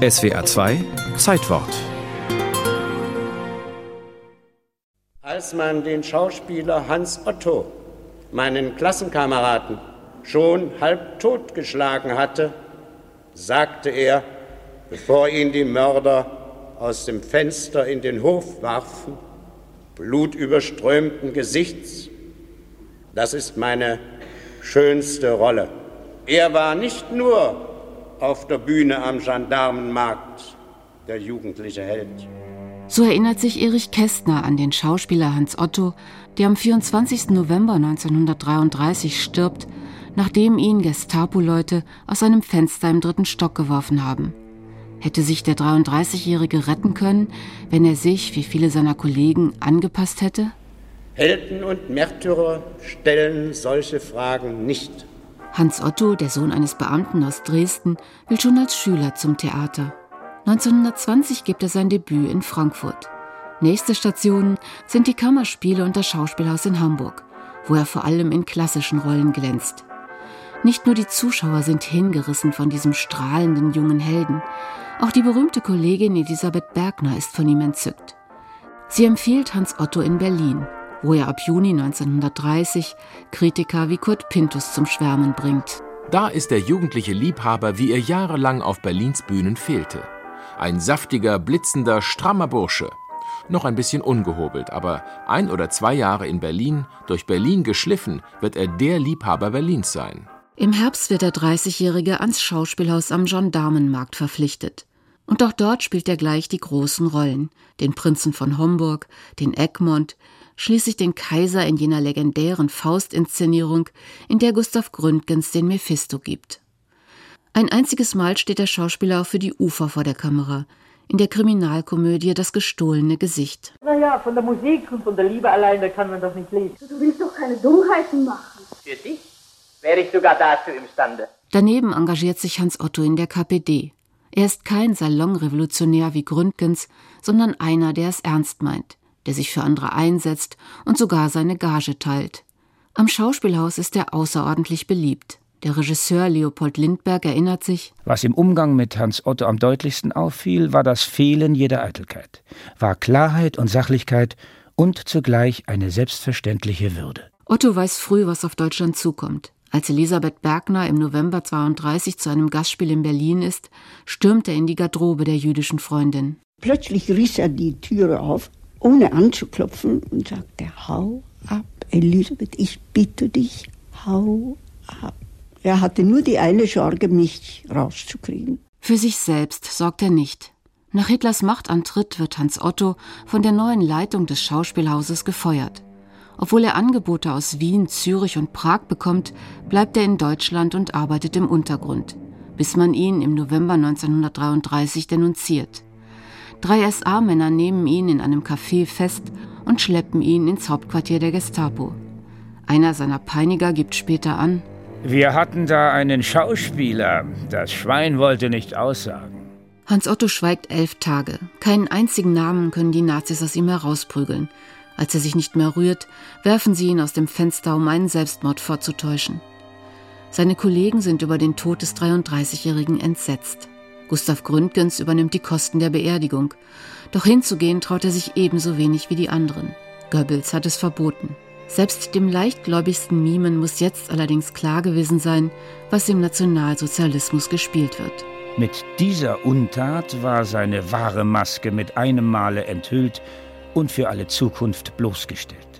SWR 2 Zeitwort. Als man den Schauspieler Hans Otto, meinen Klassenkameraden, schon halb totgeschlagen hatte, sagte er, bevor ihn die Mörder aus dem Fenster in den Hof warfen, blutüberströmten Gesichts, das ist meine schönste Rolle. Er war nicht nur auf der Bühne am Gendarmenmarkt der jugendliche Held. So erinnert sich Erich Kästner an den Schauspieler Hans Otto, der am 24. November 1933 stirbt, nachdem ihn Gestapo-Leute aus einem Fenster im dritten Stock geworfen haben. Hätte sich der 33-Jährige retten können, wenn er sich, wie viele seiner Kollegen, angepasst hätte? Helden und Märtyrer stellen solche Fragen nicht. Hans Otto, der Sohn eines Beamten aus Dresden, will schon als Schüler zum Theater. 1920 gibt er sein Debüt in Frankfurt. Nächste Stationen sind die Kammerspiele und das Schauspielhaus in Hamburg, wo er vor allem in klassischen Rollen glänzt. Nicht nur die Zuschauer sind hingerissen von diesem strahlenden jungen Helden, auch die berühmte Kollegin Elisabeth Bergner ist von ihm entzückt. Sie empfiehlt Hans Otto in Berlin, wo er ab Juni 1930 Kritiker wie Kurt Pintus zum Schwärmen bringt. Da ist der jugendliche Liebhaber, wie er jahrelang auf Berlins Bühnen fehlte. Ein saftiger, blitzender, strammer Bursche. Noch ein bisschen ungehobelt, aber ein oder zwei Jahre in Berlin, durch Berlin geschliffen, wird er der Liebhaber Berlins sein. Im Herbst wird der 30-Jährige ans Schauspielhaus am Gendarmenmarkt verpflichtet. Und auch dort spielt er gleich die großen Rollen. Den Prinzen von Homburg, den Egmont, schließlich den Kaiser in jener legendären Faust-Inszenierung, in der Gustav Gründgens den Mephisto gibt. Ein einziges Mal steht der Schauspieler auch für die Ufer vor der Kamera, in der Kriminalkomödie Das gestohlene Gesicht. Naja, von der Musik und von der Liebe allein, da kann man das nicht lesen. Du willst doch keine Dummheiten machen. Für dich wäre ich sogar dazu imstande. Daneben engagiert sich Hans Otto in der KPD. Er ist kein Salonrevolutionär wie Gründgens, sondern einer, der es ernst meint der sich für andere einsetzt und sogar seine Gage teilt. Am Schauspielhaus ist er außerordentlich beliebt. Der Regisseur Leopold Lindberg erinnert sich, was im Umgang mit Hans Otto am deutlichsten auffiel, war das Fehlen jeder Eitelkeit, war Klarheit und Sachlichkeit und zugleich eine selbstverständliche Würde. Otto weiß früh, was auf Deutschland zukommt. Als Elisabeth Bergner im November 32 zu einem Gastspiel in Berlin ist, stürmt er in die Garderobe der jüdischen Freundin. Plötzlich riss er die Türe auf ohne anzuklopfen und sagte, hau ab, Elisabeth, ich bitte dich, hau ab. Er hatte nur die eine Sorge, mich rauszukriegen. Für sich selbst sorgt er nicht. Nach Hitlers Machtantritt wird Hans Otto von der neuen Leitung des Schauspielhauses gefeuert. Obwohl er Angebote aus Wien, Zürich und Prag bekommt, bleibt er in Deutschland und arbeitet im Untergrund, bis man ihn im November 1933 denunziert. Drei SA-Männer nehmen ihn in einem Café fest und schleppen ihn ins Hauptquartier der Gestapo. Einer seiner Peiniger gibt später an, wir hatten da einen Schauspieler. Das Schwein wollte nicht aussagen. Hans Otto schweigt elf Tage. Keinen einzigen Namen können die Nazis aus ihm herausprügeln. Als er sich nicht mehr rührt, werfen sie ihn aus dem Fenster, um einen Selbstmord vorzutäuschen. Seine Kollegen sind über den Tod des 33-Jährigen entsetzt. Gustav Gründgens übernimmt die Kosten der Beerdigung. Doch hinzugehen traut er sich ebenso wenig wie die anderen. Goebbels hat es verboten. Selbst dem leichtgläubigsten Mimen muss jetzt allerdings klar gewesen sein, was im Nationalsozialismus gespielt wird. Mit dieser Untat war seine wahre Maske mit einem Male enthüllt und für alle Zukunft bloßgestellt.